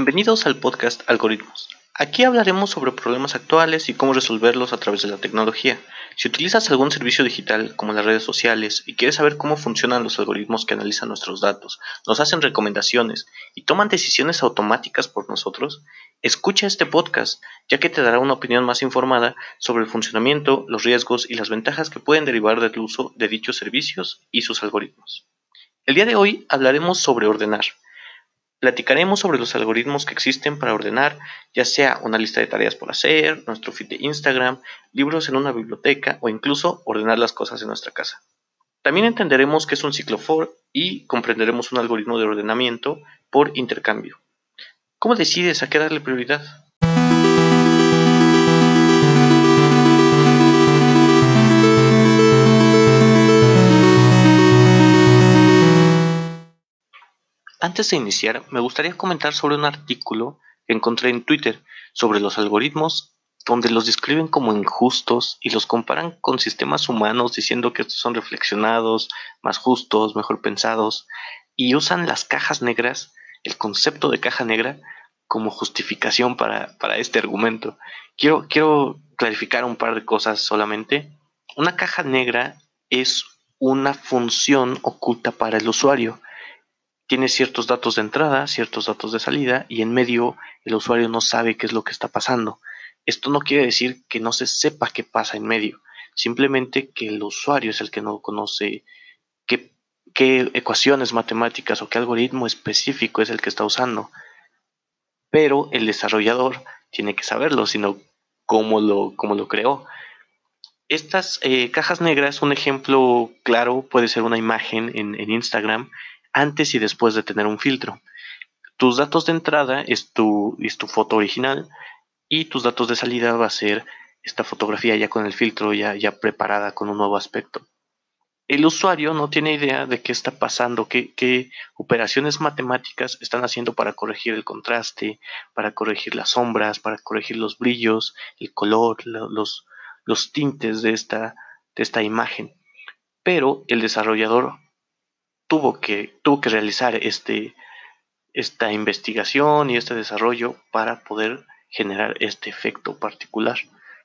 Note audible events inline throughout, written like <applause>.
Bienvenidos al podcast Algoritmos. Aquí hablaremos sobre problemas actuales y cómo resolverlos a través de la tecnología. Si utilizas algún servicio digital como las redes sociales y quieres saber cómo funcionan los algoritmos que analizan nuestros datos, nos hacen recomendaciones y toman decisiones automáticas por nosotros, escucha este podcast ya que te dará una opinión más informada sobre el funcionamiento, los riesgos y las ventajas que pueden derivar del uso de dichos servicios y sus algoritmos. El día de hoy hablaremos sobre ordenar. Platicaremos sobre los algoritmos que existen para ordenar, ya sea una lista de tareas por hacer, nuestro feed de Instagram, libros en una biblioteca o incluso ordenar las cosas en nuestra casa. También entenderemos qué es un ciclo for y comprenderemos un algoritmo de ordenamiento por intercambio. ¿Cómo decides a qué darle prioridad? Antes de iniciar, me gustaría comentar sobre un artículo que encontré en Twitter sobre los algoritmos, donde los describen como injustos y los comparan con sistemas humanos diciendo que estos son reflexionados, más justos, mejor pensados, y usan las cajas negras, el concepto de caja negra, como justificación para, este argumento. Quiero, quiero clarificar un par de cosas solamente. Una caja negra es una función oculta para el usuario tiene ciertos datos de entrada, ciertos datos de salida y en medio el usuario no sabe qué es lo que está pasando. Esto no quiere decir que no se sepa qué pasa en medio, simplemente que el usuario es el que no conoce qué, qué ecuaciones matemáticas o qué algoritmo específico es el que está usando. Pero el desarrollador tiene que saberlo, sino cómo lo, cómo lo creó. Estas eh, cajas negras, un ejemplo claro puede ser una imagen en, en Instagram antes y después de tener un filtro. Tus datos de entrada es tu, es tu foto original y tus datos de salida va a ser esta fotografía ya con el filtro ya, ya preparada con un nuevo aspecto. El usuario no tiene idea de qué está pasando, qué, qué operaciones matemáticas están haciendo para corregir el contraste, para corregir las sombras, para corregir los brillos, el color, los, los tintes de esta, de esta imagen. Pero el desarrollador tuvo que, tuvo que realizar este, esta investigación y este desarrollo para poder generar este efecto particular.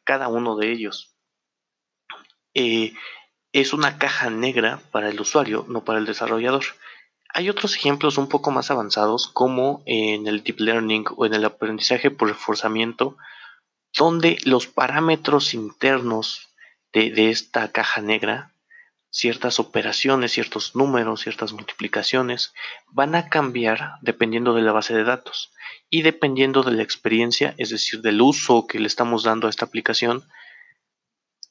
Cada uno de ellos eh, es una caja negra para el usuario, no para el desarrollador. Hay otros ejemplos un poco más avanzados como en el deep learning o en el aprendizaje por reforzamiento, donde los parámetros internos de, de esta caja negra ciertas operaciones, ciertos números, ciertas multiplicaciones van a cambiar dependiendo de la base de datos y dependiendo de la experiencia, es decir, del uso que le estamos dando a esta aplicación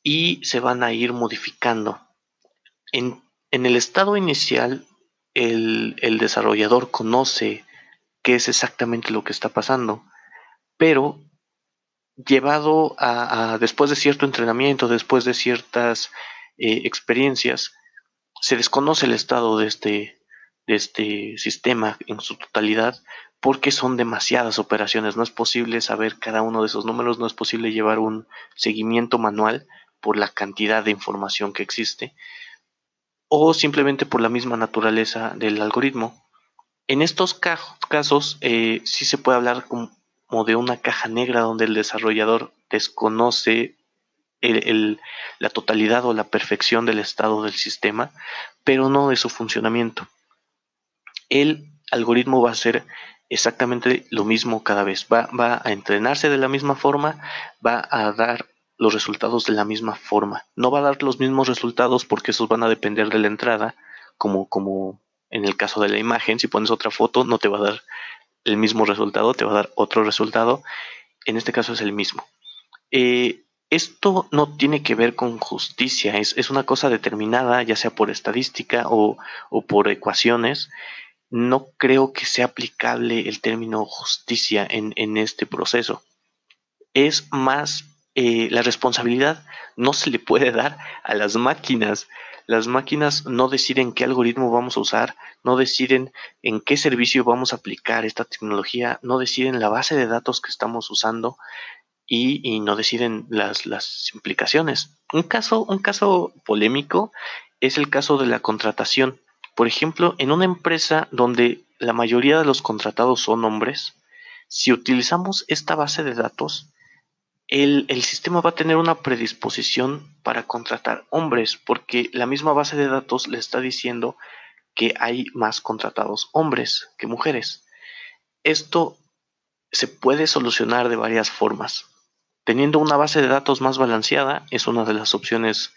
y se van a ir modificando. En, el estado inicial, el, desarrollador conoce qué es exactamente lo que está pasando, pero llevado a después de cierto entrenamiento, después de ciertas eh, experiencias, se desconoce el estado de este, de este sistema en su totalidad porque son demasiadas operaciones. No es posible saber cada uno de esos números, no es posible llevar un seguimiento manual por la cantidad de información que existe o simplemente por la misma naturaleza del algoritmo. En estos casos eh, sí se puede hablar como de una caja negra donde el desarrollador desconoce la totalidad o la perfección del estado del sistema, pero no de su funcionamiento. El algoritmo va a ser exactamente lo mismo cada vez, va, va a entrenarse de la misma forma, va a dar los resultados de la misma forma. No va a dar los mismos resultados porque esos van a depender de la entrada, como, como en el caso de la imagen, si pones otra foto no te va a dar el mismo resultado, te va a dar otro resultado. En este caso es el mismo. Eh, esto no tiene que ver con justicia, es, una cosa determinada, ya sea por estadística o, por ecuaciones. No creo que sea aplicable el término justicia en, este proceso. Es más, eh, la responsabilidad no se le puede dar a las máquinas. Las máquinas no deciden qué algoritmo vamos a usar, no deciden en qué servicio vamos a aplicar esta tecnología, no deciden la base de datos que estamos usando y, no deciden las, implicaciones. Un caso, polémico es el caso de la contratación. Por ejemplo, en una empresa donde la mayoría de los contratados son hombres, Si utilizamos esta base de datos, el, sistema va a tener una predisposición para contratar hombres, porque la misma base de datos le está diciendo que hay más contratados hombres que mujeres. Esto se puede solucionar de varias formas. Teniendo una base de datos más balanceada es una de las opciones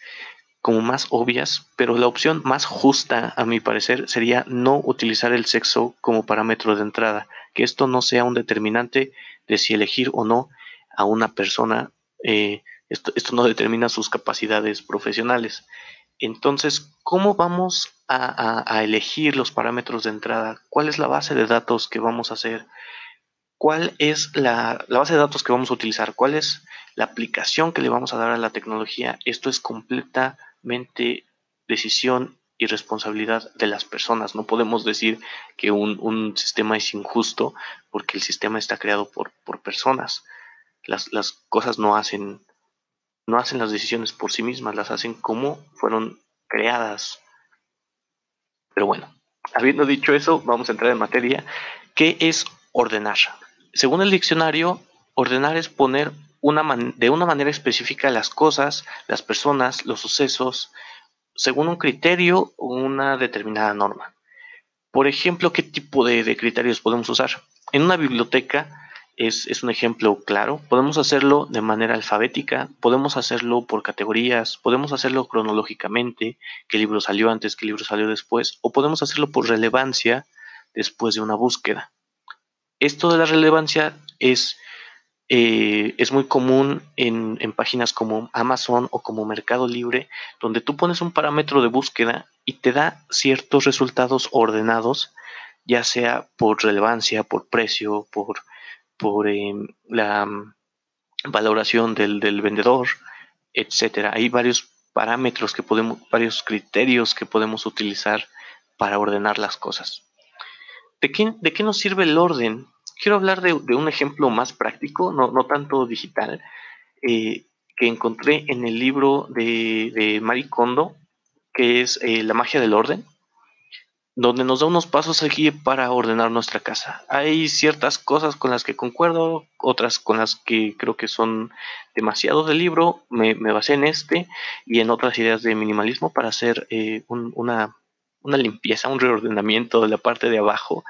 como más obvias, pero la opción más justa, a mi parecer, sería no utilizar el sexo como parámetro de entrada, que esto no sea un determinante de si elegir o no a una persona. Eh, esto, no determina sus capacidades profesionales. Entonces, ¿cómo vamos a, elegir los parámetros de entrada? ¿Cuál es la base de datos que vamos a hacer? ¿Cuál es la, la base de datos que vamos a utilizar? ¿Cuál es la aplicación que le vamos a dar a la tecnología? Esto es completamente decisión y responsabilidad de las personas. No podemos decir que un, un sistema es injusto porque el sistema está creado por, por personas. Las, las, cosas no hacen, no hacen las decisiones por sí mismas, las hacen como fueron creadas. Pero bueno, habiendo dicho eso, vamos a entrar en materia. ¿Qué es ordenar? Según el diccionario, ordenar es poner de una manera específica las cosas, las personas, los sucesos, según un criterio o una determinada norma. Por ejemplo, ¿qué tipo de, de criterios podemos usar? En una biblioteca es, es, un ejemplo claro. Podemos hacerlo de manera alfabética, podemos hacerlo por categorías, podemos hacerlo cronológicamente, qué libro salió antes, qué libro salió después, o podemos hacerlo por relevancia después de una búsqueda. Esto de la relevancia es, eh, es muy común en, en páginas como Amazon o como Mercado Libre, donde tú pones un parámetro de búsqueda y te da ciertos resultados ordenados, ya sea por relevancia, por precio, por por eh, la mm, valoración del, del, vendedor, etcétera. Hay varios parámetros que podemos, varios criterios que podemos utilizar para ordenar las cosas. ¿De qué, de qué nos sirve el orden? Quiero hablar de, de un ejemplo más práctico, no, no tanto digital, eh, que encontré en el libro de, de Marie Kondo, que es eh, La magia del orden donde nos da unos pasos aquí para ordenar nuestra casa. Hay ciertas cosas con las que concuerdo, otras con las que creo que son demasiado del libro. Me, me basé en este y en otras ideas de minimalismo para hacer eh, un, una, una, limpieza, un reordenamiento de la parte de abajo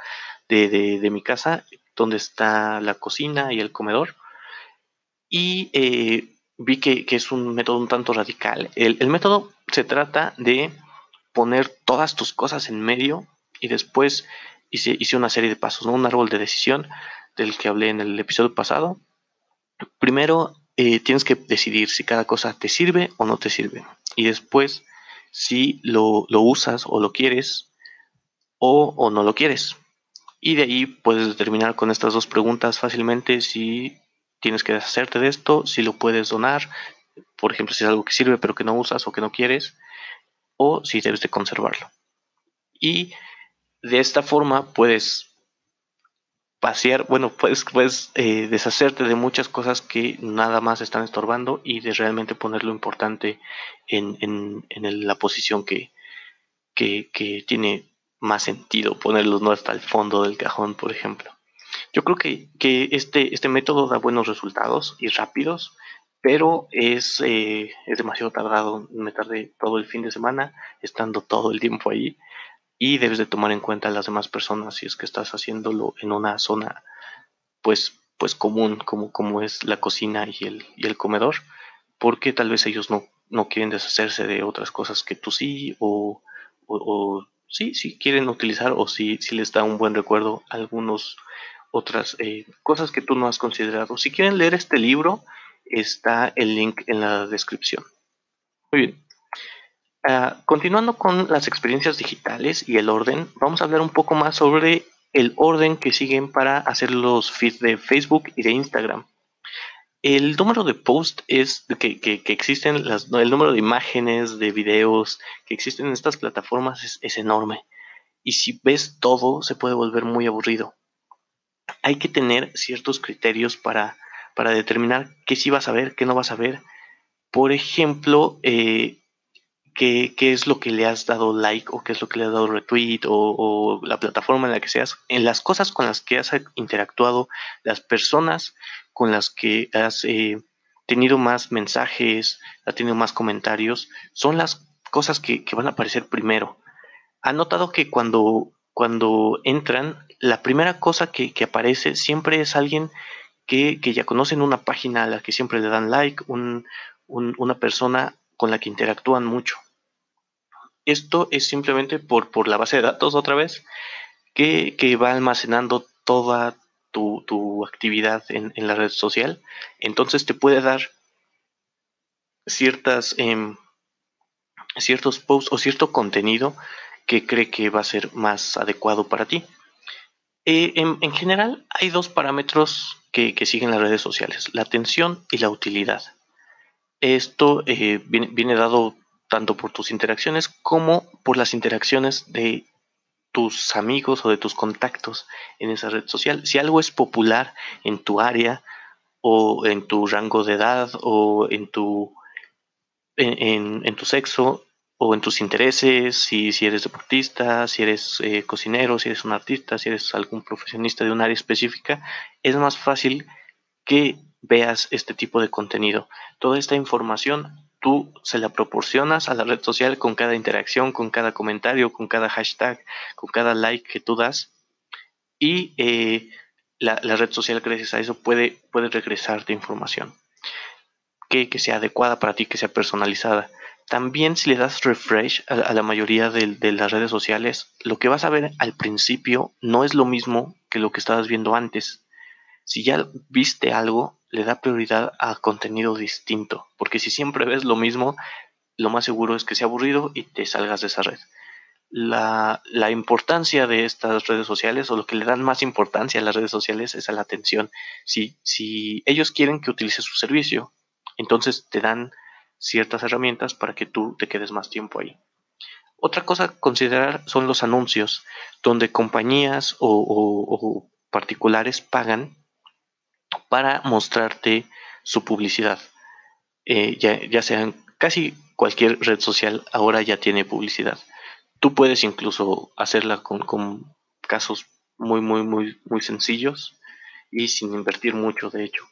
de, de, mi casa, donde está la cocina y el comedor. Y eh, vi que, que, es un método un tanto radical. El, el método se trata de poner todas tus cosas en medio y después hice, hice una serie de pasos, ¿no? un árbol de decisión del que hablé en el episodio pasado. Primero eh, tienes que decidir si cada cosa te sirve o no te sirve. Y después si lo, lo usas o lo quieres o, o, no lo quieres. Y de ahí puedes determinar con estas dos preguntas fácilmente si tienes que deshacerte de esto, si lo puedes donar, por ejemplo, si es algo que sirve pero que no usas o que no quieres, o si debes de conservarlo. Y de esta forma puedes pasear, bueno, puedes, puedes eh, deshacerte de muchas cosas que nada más están estorbando y de realmente poner lo importante en, en, en la posición que, que, que, tiene más sentido, ponerlos no hasta el fondo del cajón, por ejemplo. Yo creo que, que este, este método da buenos resultados y rápidos pero es, eh, es demasiado tardado. Me tardé todo el fin de semana estando todo el tiempo ahí y debes de tomar en cuenta a las demás personas si es que estás haciéndolo en una zona pues pues común como, como es la cocina y el, y el comedor porque tal vez ellos no, no quieren deshacerse de otras cosas que tú sí o, o, sí, sí quieren utilizar o si les da un buen recuerdo algunos otras eh, cosas que tú no has considerado. Si quieren leer este libro, está el link en la descripción. Muy bien. Uh, continuando con las experiencias digitales y el orden, vamos a hablar un poco más sobre el orden que siguen para hacer los feeds de Facebook y de Instagram. El número de posts es que, que, existen, el número de imágenes, de videos que existen en estas plataformas es, es enorme. Y si ves todo, se puede volver muy aburrido. Hay que tener ciertos criterios para para determinar qué sí vas a ver, qué no vas a ver. Por ejemplo, eh, qué, es lo que le has dado like o qué es lo que le has dado retweet o, la plataforma en la que seas, en las cosas con las que has interactuado, las personas con las que has eh, tenido más mensajes, has tenido más comentarios, son las cosas que, van a aparecer primero. Ha notado que cuando, cuando entran, la primera cosa que, aparece siempre es alguien que, ya conocen una página a la que siempre le dan like, una persona con la que interactúan mucho. Esto es simplemente por, por la base de datos otra vez que, va almacenando toda tu, actividad en, la red social. Entonces te puede dar ciertas, em, ciertos posts o cierto contenido que cree que va a ser más adecuado para ti. Eh, en, general hay dos parámetros que, siguen las redes sociales, la atención y la utilidad. Esto eh, viene, dado tanto por tus interacciones como por las interacciones de tus amigos o de tus contactos en esa red social. Si algo es popular en tu área o en tu rango de edad o en tu, en, tu sexo o en tus intereses, si, si eres deportista, si eres eh, cocinero, si eres un artista, si eres algún profesionista de un área específica, es más fácil que veas este tipo de contenido. Toda esta información tú se la proporcionas a la red social con cada interacción, con cada comentario, con cada hashtag, con cada like que tú das. Y eh, la, red social, gracias a eso, puede, puede regresarte información que, sea adecuada para ti, que sea personalizada. También si le das refresh a, la mayoría de, las redes sociales, lo que vas a ver al principio no es lo mismo que lo que estabas viendo antes. Si ya viste algo, le da prioridad a contenido distinto, porque si siempre ves lo mismo, lo más seguro es que sea aburrido y te salgas de esa red. La, importancia de estas redes sociales o lo que le dan más importancia a las redes sociales es a la atención. Si, si ellos quieren que utilices su servicio, entonces te dan ciertas herramientas para que tú te quedes más tiempo ahí. Otra cosa a considerar son los anuncios, donde compañías o particulares pagan para mostrarte su publicidad. Eh, ya, ya sea casi cualquier red social ahora ya tiene publicidad. Tú puedes incluso hacerla con, casos muy, muy, muy, muy sencillos y sin invertir mucho, de hecho.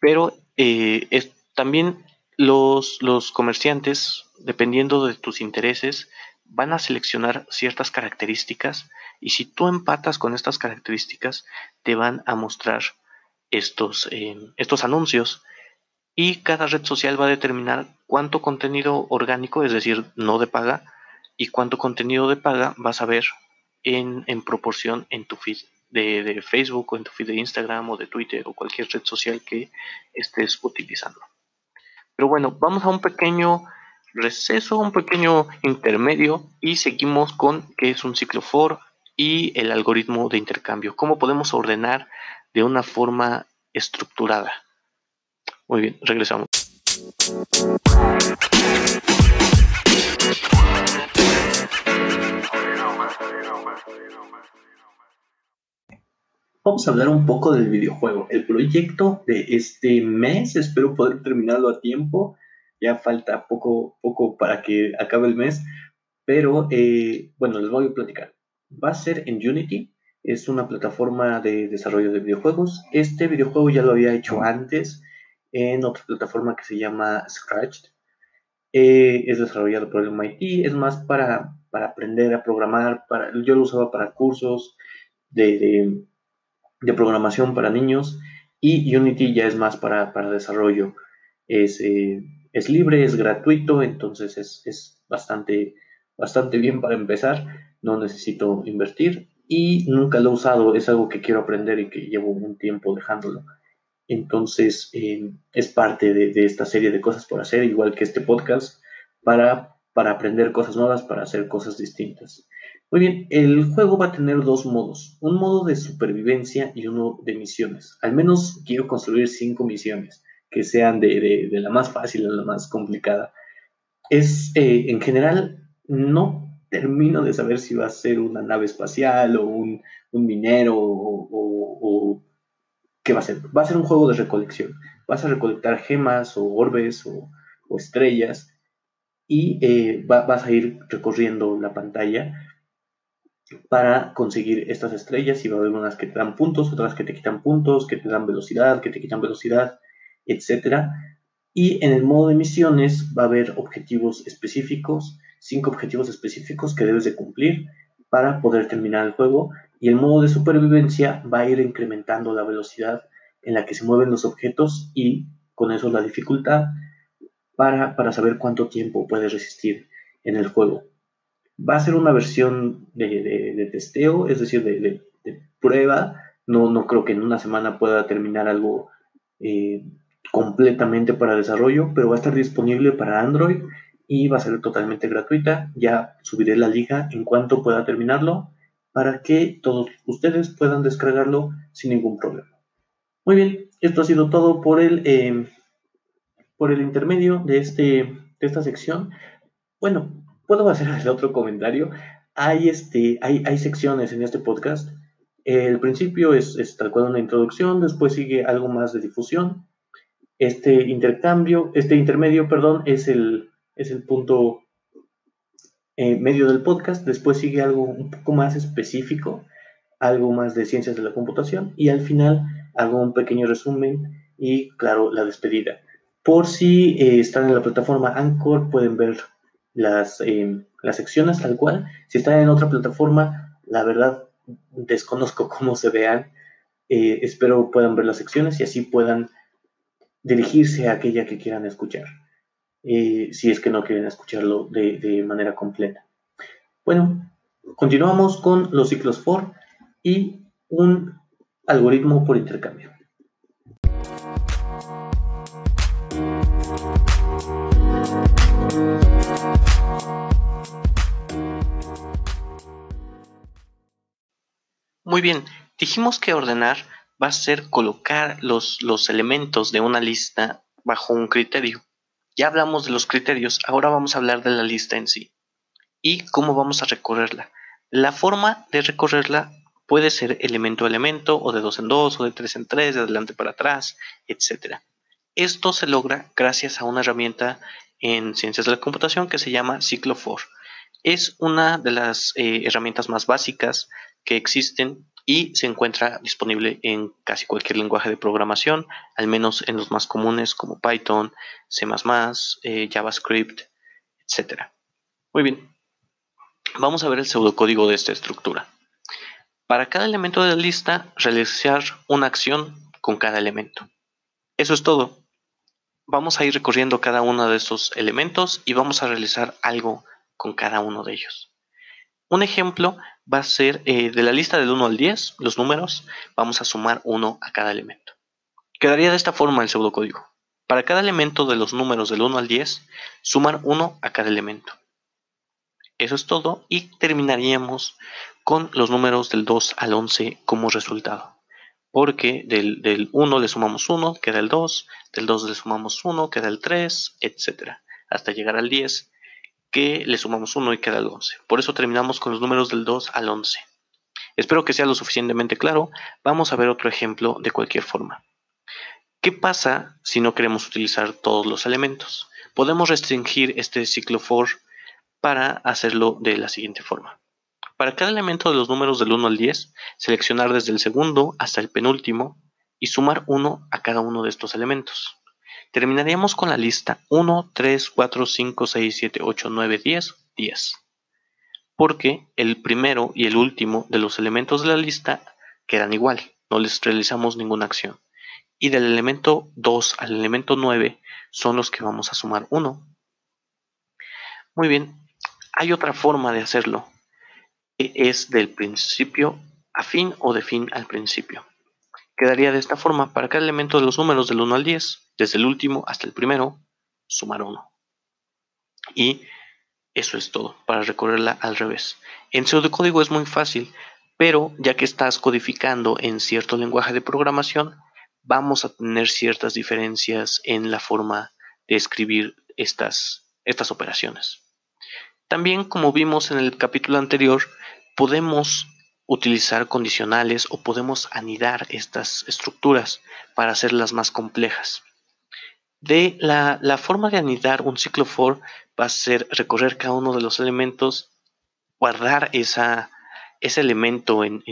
Pero eh, también los, los comerciantes, dependiendo de tus intereses, van a seleccionar ciertas características y si tú empatas con estas características, te van a mostrar estos, eh, estos anuncios y cada red social va a determinar cuánto contenido orgánico, es decir, no de paga, y cuánto contenido de paga vas a ver en, proporción en tu feed de, Facebook o en tu feed de Instagram o de Twitter o cualquier red social que estés utilizando. Pero bueno, vamos a un pequeño receso, un pequeño intermedio y seguimos con qué es un ciclo for y el algoritmo de intercambio. Cómo podemos ordenar de una forma estructurada. Muy bien, regresamos. Vamos a hablar un poco del videojuego. El proyecto de este mes, espero poder terminarlo a tiempo. Ya falta poco, poco para que acabe el mes. Pero eh, bueno, les voy a platicar. Va a ser en Unity es una plataforma de desarrollo de videojuegos. Este videojuego ya lo había hecho antes en otra plataforma que se llama Scratched. Eh, es desarrollado por el MIT, es más para, aprender a programar. Para, yo lo usaba para cursos de, programación para niños y Unity ya es más para, desarrollo. Es, eh, es, libre, es gratuito, entonces es, es bastante, bastante bien para empezar. No necesito invertir y nunca lo he usado, es algo que quiero aprender y que llevo un tiempo dejándolo. Entonces, eh, es parte de, esta serie de cosas por hacer, igual que este podcast, para, para aprender cosas nuevas, para hacer cosas distintas. Muy bien, el juego va a tener dos modos, un modo de supervivencia y uno de misiones. Al menos quiero construir cinco misiones que sean de, la más fácil a la más complicada. Es, eh, en general, no termino de saber si va a ser una nave espacial o un, minero o, qué va a ser. Va a ser un juego de recolección. Vas a recolectar gemas o orbes o, estrellas y eh, vas a ir recorriendo la pantalla para conseguir estas estrellas y va a haber unas que te dan puntos, otras que te quitan puntos, que te dan velocidad, que te quitan velocidad, etc. Y en el modo de misiones va a haber objetivos específicos, cinco objetivos específicos que debes de cumplir para poder terminar el juego. Y el modo de supervivencia va a ir incrementando la velocidad en la que se mueven los objetos y con eso la dificultad para, para saber cuánto tiempo puedes resistir en el juego. Va a ser una versión de, testeo, es decir, de, prueba. No, no creo que en una semana pueda terminar algo eh, completamente para desarrollo, pero va a estar disponible para Android y va a ser totalmente gratuita. Ya subiré la liga en cuanto pueda terminarlo para que todos ustedes puedan descargarlo sin ningún problema. Muy bien, esto ha sido todo por el, eh, por el intermedio de, este, de esta sección. Bueno, puedo hacer el otro comentario. Hay, este, hay, hay secciones en este podcast. El principio es, es tal cual una introducción, después sigue algo más de difusión. Este intercambio, este intermedio, perdón, es el, es el punto eh, medio del podcast. Después sigue algo un poco más específico, algo más de ciencias de la computación. Y al final hago un pequeño resumen y, claro, la despedida. Por si eh, están en la plataforma Anchor, pueden ver las, eh, las secciones tal cual. Si están en otra plataforma, la verdad desconozco <laughs> cómo se vean. Espero puedan ver las secciones y así puedan dirigirse a aquella que quieran escuchar. Si es que no quieren escucharlo de, de manera completa. Bueno, continuamos con los ciclos for y un algoritmo por intercambio. Muy bien, dijimos que ordenar va a ser colocar los, los elementos de una lista bajo un criterio. Ya hablamos de los criterios, ahora vamos a hablar de la lista en sí y cómo vamos a recorrerla. La forma de recorrerla Puede ser elemento a elemento, o de dos en dos, o de tres en tres, de adelante para atrás, etc. Esto se logra gracias a una herramienta en ciencias de la computación que se llama Cyclofor. Es una de las eh, herramientas más básicas que existen y se encuentra disponible en casi cualquier lenguaje de programación, al menos en los más comunes como Python, C++, eh, JavaScript, etc. Muy bien, vamos a ver el pseudocódigo de esta estructura. Para cada elemento de la lista, realizar una acción con cada elemento. Eso es todo. Vamos a ir recorriendo cada uno de estos elementos y vamos a realizar algo con cada uno de ellos. Un ejemplo va a ser eh, de la lista del 1 al 10, los números, vamos a sumar 1 a cada elemento. Quedaría de esta forma el pseudocódigo. Para cada elemento de los números del 1 al 10, sumar 1 a cada elemento. Eso es todo y terminaríamos con los números del 2 al 11 como resultado. Porque del, 1 le sumamos 1, queda el 2, del 2 le sumamos 1, queda el 3, etc. Hasta llegar al 10, que le sumamos 1 y queda el 11. Por eso terminamos con los números del 2 al 11. Espero que sea lo suficientemente claro. Vamos a ver otro ejemplo de cualquier forma. ¿Qué pasa si no queremos utilizar todos los elementos? Podemos restringir este ciclo for para hacerlo de la siguiente forma. Para cada elemento de los números del 1 al 10, seleccionar desde el segundo hasta el penúltimo y sumar 1 a cada uno de estos elementos. Terminaríamos con la lista 1, 3, 4, 5, 6, 7, 8, 9, 10, 10. Porque el primero y el último de los elementos de la lista quedan igual, no les realizamos ninguna acción. Y del elemento 2 al elemento 9 son los que vamos a sumar 1. Muy bien, hay otra forma de hacerlo, que es del principio a fin o de fin al principio. Quedaría de esta forma para cada elemento de los números del 1 al 10, desde el último hasta el primero, sumar 1. Y eso es todo, para recorrerla al revés. En pseudocódigo es muy fácil, pero ya que estás codificando en cierto lenguaje de programación, vamos a tener ciertas diferencias en la forma de escribir estas, estas operaciones. También, como vimos en el capítulo anterior, podemos utilizar condicionales o podemos anidar estas estructuras para hacerlas más complejas. De la, la forma de anidar un ciclo for va a ser recorrer cada uno de los elementos, guardar esa, ese elemento en,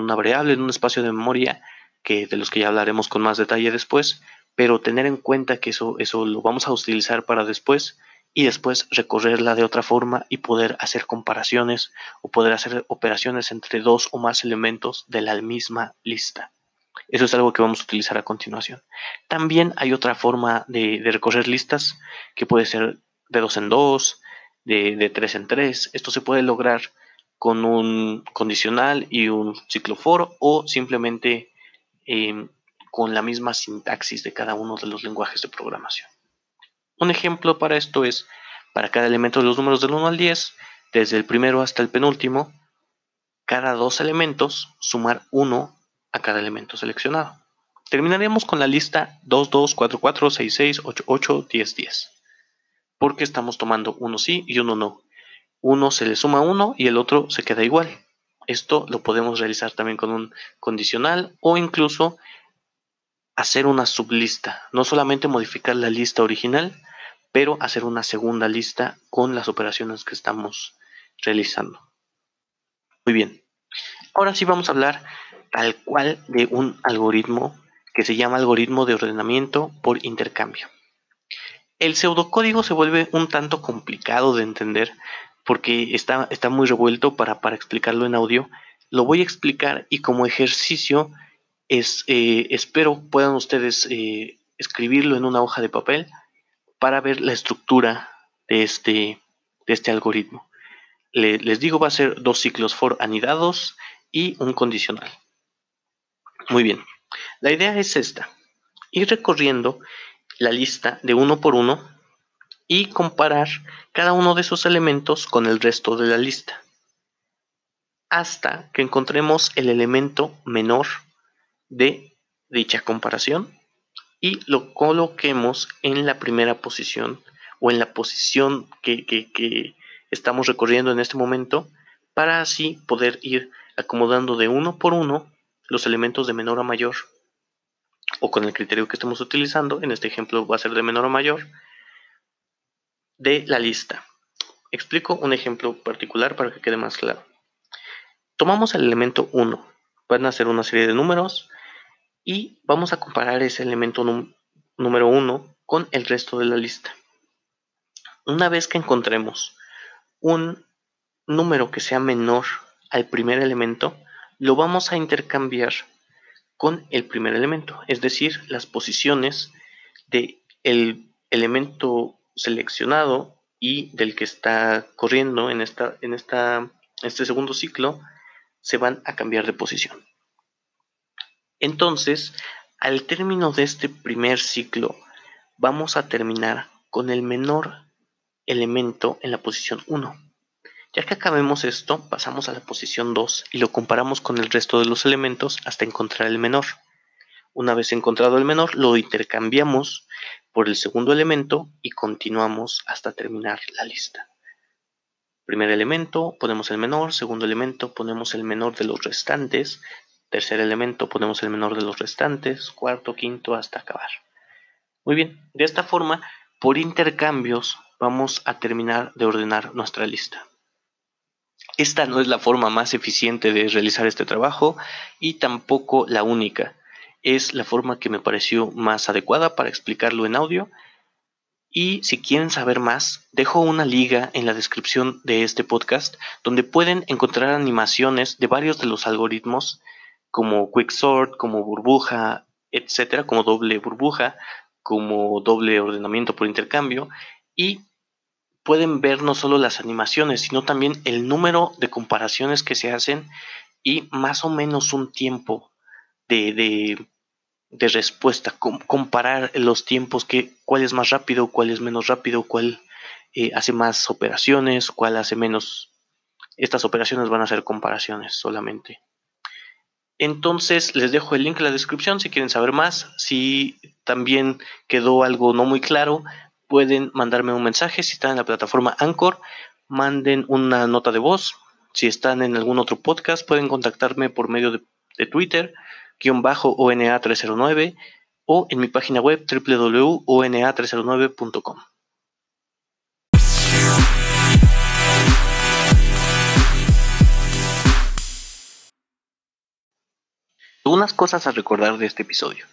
una variable, en un espacio de memoria, que de los que ya hablaremos con más detalle después, pero tener en cuenta que eso, eso lo vamos a utilizar para después y después recorrerla de otra forma y poder hacer comparaciones o poder hacer operaciones entre dos o más elementos de la misma lista. Eso es algo que vamos a utilizar a continuación. También hay otra forma de, recorrer listas que puede ser de dos en dos, de, tres en tres. Esto se puede lograr con un condicional y un ciclo for o simplemente em, con la misma sintaxis de cada uno de los lenguajes de programación. Un ejemplo para esto es, para cada elemento de los números del 1 al 10, desde el primero hasta el penúltimo, cada dos elementos sumar 1 a cada elemento seleccionado. Terminaríamos con la lista 2, 2, 4, 4, 6, 6, 8, 8, 10, 10. Porque estamos tomando uno sí y uno no uno se le suma uno y el otro se queda igual. Esto lo podemos realizar también con un condicional o incluso hacer una sublista. No solamente modificar la lista original, pero hacer una segunda lista con las operaciones que estamos realizando. Muy bien. Ahora sí vamos a hablar tal cual de un algoritmo que se llama algoritmo de ordenamiento por intercambio. El pseudocódigo se vuelve un tanto complicado de entender porque está, está muy revuelto para, para explicarlo en audio. Lo voy a explicar y como ejercicio es, eh, espero puedan ustedes eh, escribirlo en una hoja de papel para ver la estructura de este, de este algoritmo. les digo, va a ser dos ciclos for anidados y un condicional. Muy bien, la idea es esta. Ir recorriendo la lista de uno por uno y comparar cada uno de esos elementos con el resto de la lista hasta que encontremos el elemento menor de dicha comparación y lo coloquemos en la primera posición o en la posición que, que, estamos recorriendo en este momento para así poder ir acomodando de uno por uno los elementos de menor a mayor o con el criterio que estemos utilizando, en este ejemplo va a ser de menor a mayor, de la lista. Explico un ejemplo particular para que quede más claro. Tomamos el elemento 1, van a ser una serie de números y vamos a comparar ese elemento número 1 con el resto de la lista. Una vez que encontremos un número que sea menor al primer elemento, lo vamos a intercambiar con el primer elemento, es decir, las posiciones del el elemento seleccionado y del que está corriendo en, esta, en esta, este segundo ciclo se van a cambiar de posición. Entonces, al término de este primer ciclo, vamos a terminar con el menor elemento en la posición 1. Ya que acabemos esto, pasamos a la posición 2 y lo comparamos con el resto de los elementos hasta encontrar el menor. Una vez encontrado el menor, lo intercambiamos por el segundo elemento y continuamos hasta terminar la lista. Primer elemento, ponemos el menor, segundo elemento, ponemos el menor de los restantes, tercer elemento, ponemos el menor de los restantes, cuarto, quinto, hasta acabar. Muy bien, de esta forma, por intercambios, vamos a terminar de ordenar nuestra lista. Esta no es la forma más eficiente de realizar este trabajo y tampoco la única es la forma que me pareció más adecuada para explicarlo en audio. Y si quieren saber más, dejo una liga en la descripción de este podcast donde pueden encontrar animaciones de varios de los algoritmos como Quicksort, como burbuja, etcétera, como doble burbuja, como doble ordenamiento por intercambio y pueden ver no solo las animaciones, sino también el número de comparaciones que se hacen y más o menos un tiempo de, de de respuesta, comparar los tiempos, que, cuál es más rápido, cuál es menos rápido, cuál eh, hace más operaciones, cuál hace menos. Estas operaciones van a ser comparaciones solamente. Entonces les dejo el link en la descripción si quieren saber más. Si también quedó algo no muy claro, pueden mandarme un mensaje. Si están en la plataforma Anchor, manden una nota de voz. Si están en algún otro podcast, pueden contactarme por medio de, Twitter guion bajo ONA309 o en mi página web www.ona309.com. Algunas cosas a recordar de este episodio.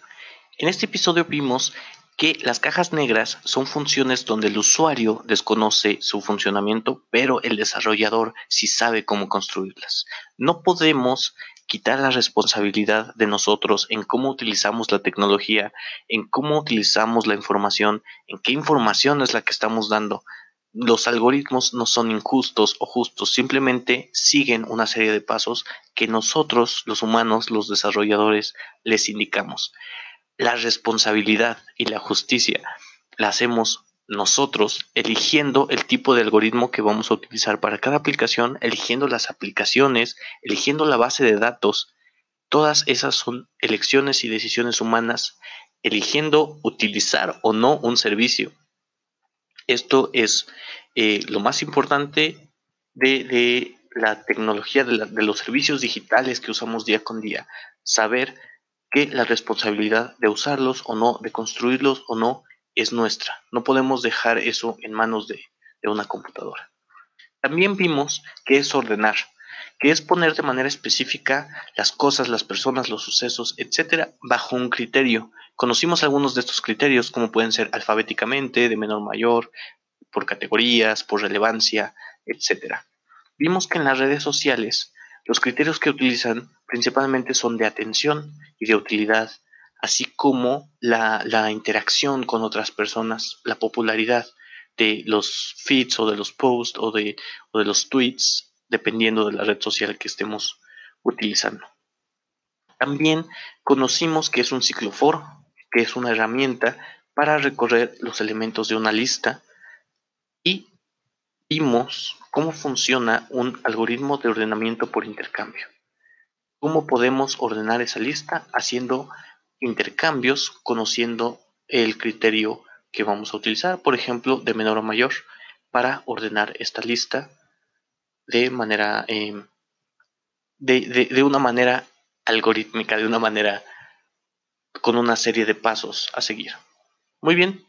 En este episodio vimos que las cajas negras son funciones donde el usuario desconoce su funcionamiento, pero el desarrollador sí sabe cómo construirlas. No podemos quitar la responsabilidad de nosotros en cómo utilizamos la tecnología, en cómo utilizamos la información, en qué información es la que estamos dando. Los algoritmos no son injustos o justos, simplemente siguen una serie de pasos que nosotros, los humanos, los desarrolladores, les indicamos. La responsabilidad y la justicia la hacemos nosotros eligiendo el tipo de algoritmo que vamos a utilizar para cada aplicación, eligiendo las aplicaciones, eligiendo la base de datos. Todas esas son elecciones y decisiones humanas, eligiendo utilizar o no un servicio. Esto es eh, lo más importante de, la tecnología, de, de los servicios digitales que usamos día con día. Saber que la responsabilidad de usarlos o no, de construirlos o no, es nuestra. No podemos dejar eso en manos de, una computadora. También vimos que es ordenar, que es poner de manera específica las cosas, las personas, los sucesos, etcétera, bajo un criterio. Conocimos algunos de estos criterios, como pueden ser alfabéticamente, de menor mayor, por categorías, por relevancia, etcétera. Vimos que en las redes sociales los criterios que utilizan principalmente son de atención y de utilidad, así como la, interacción con otras personas, la popularidad de los feeds o de los posts o de, o de los tweets, dependiendo de la red social que estemos utilizando. También conocimos que es un ciclo for, que es una herramienta para recorrer los elementos de una lista y vimos cómo funciona un algoritmo de ordenamiento por intercambio. Cómo podemos ordenar esa lista haciendo intercambios conociendo el criterio que vamos a utilizar, por ejemplo, de menor a mayor, para ordenar esta lista de manera em, de, una manera algorítmica, de una manera con una serie de pasos a seguir. Muy bien,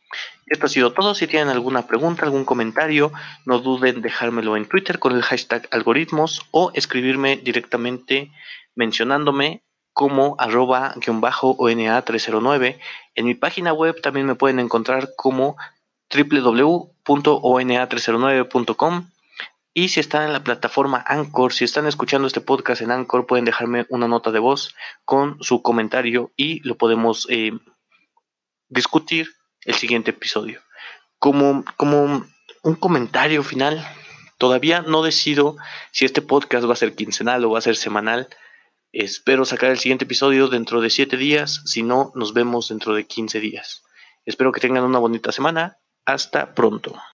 esto ha sido todo. Si tienen alguna pregunta, algún comentario, no duden en dejármelo en Twitter con el hashtag algoritmos o escribirme directamente mencionándome como arroba ONA309. En mi página web también me pueden encontrar como www.ona309.com. Y si están en la plataforma Anchor, si están escuchando este podcast en Anchor, pueden dejarme una nota de voz con su comentario y lo podemos eh, discutir el siguiente episodio. Como, como un comentario final, todavía no decido si este podcast va a ser quincenal o va a ser semanal. Espero sacar el siguiente episodio dentro de 7 días, si no, nos vemos dentro de 15 días. Espero que tengan una bonita semana. Hasta pronto.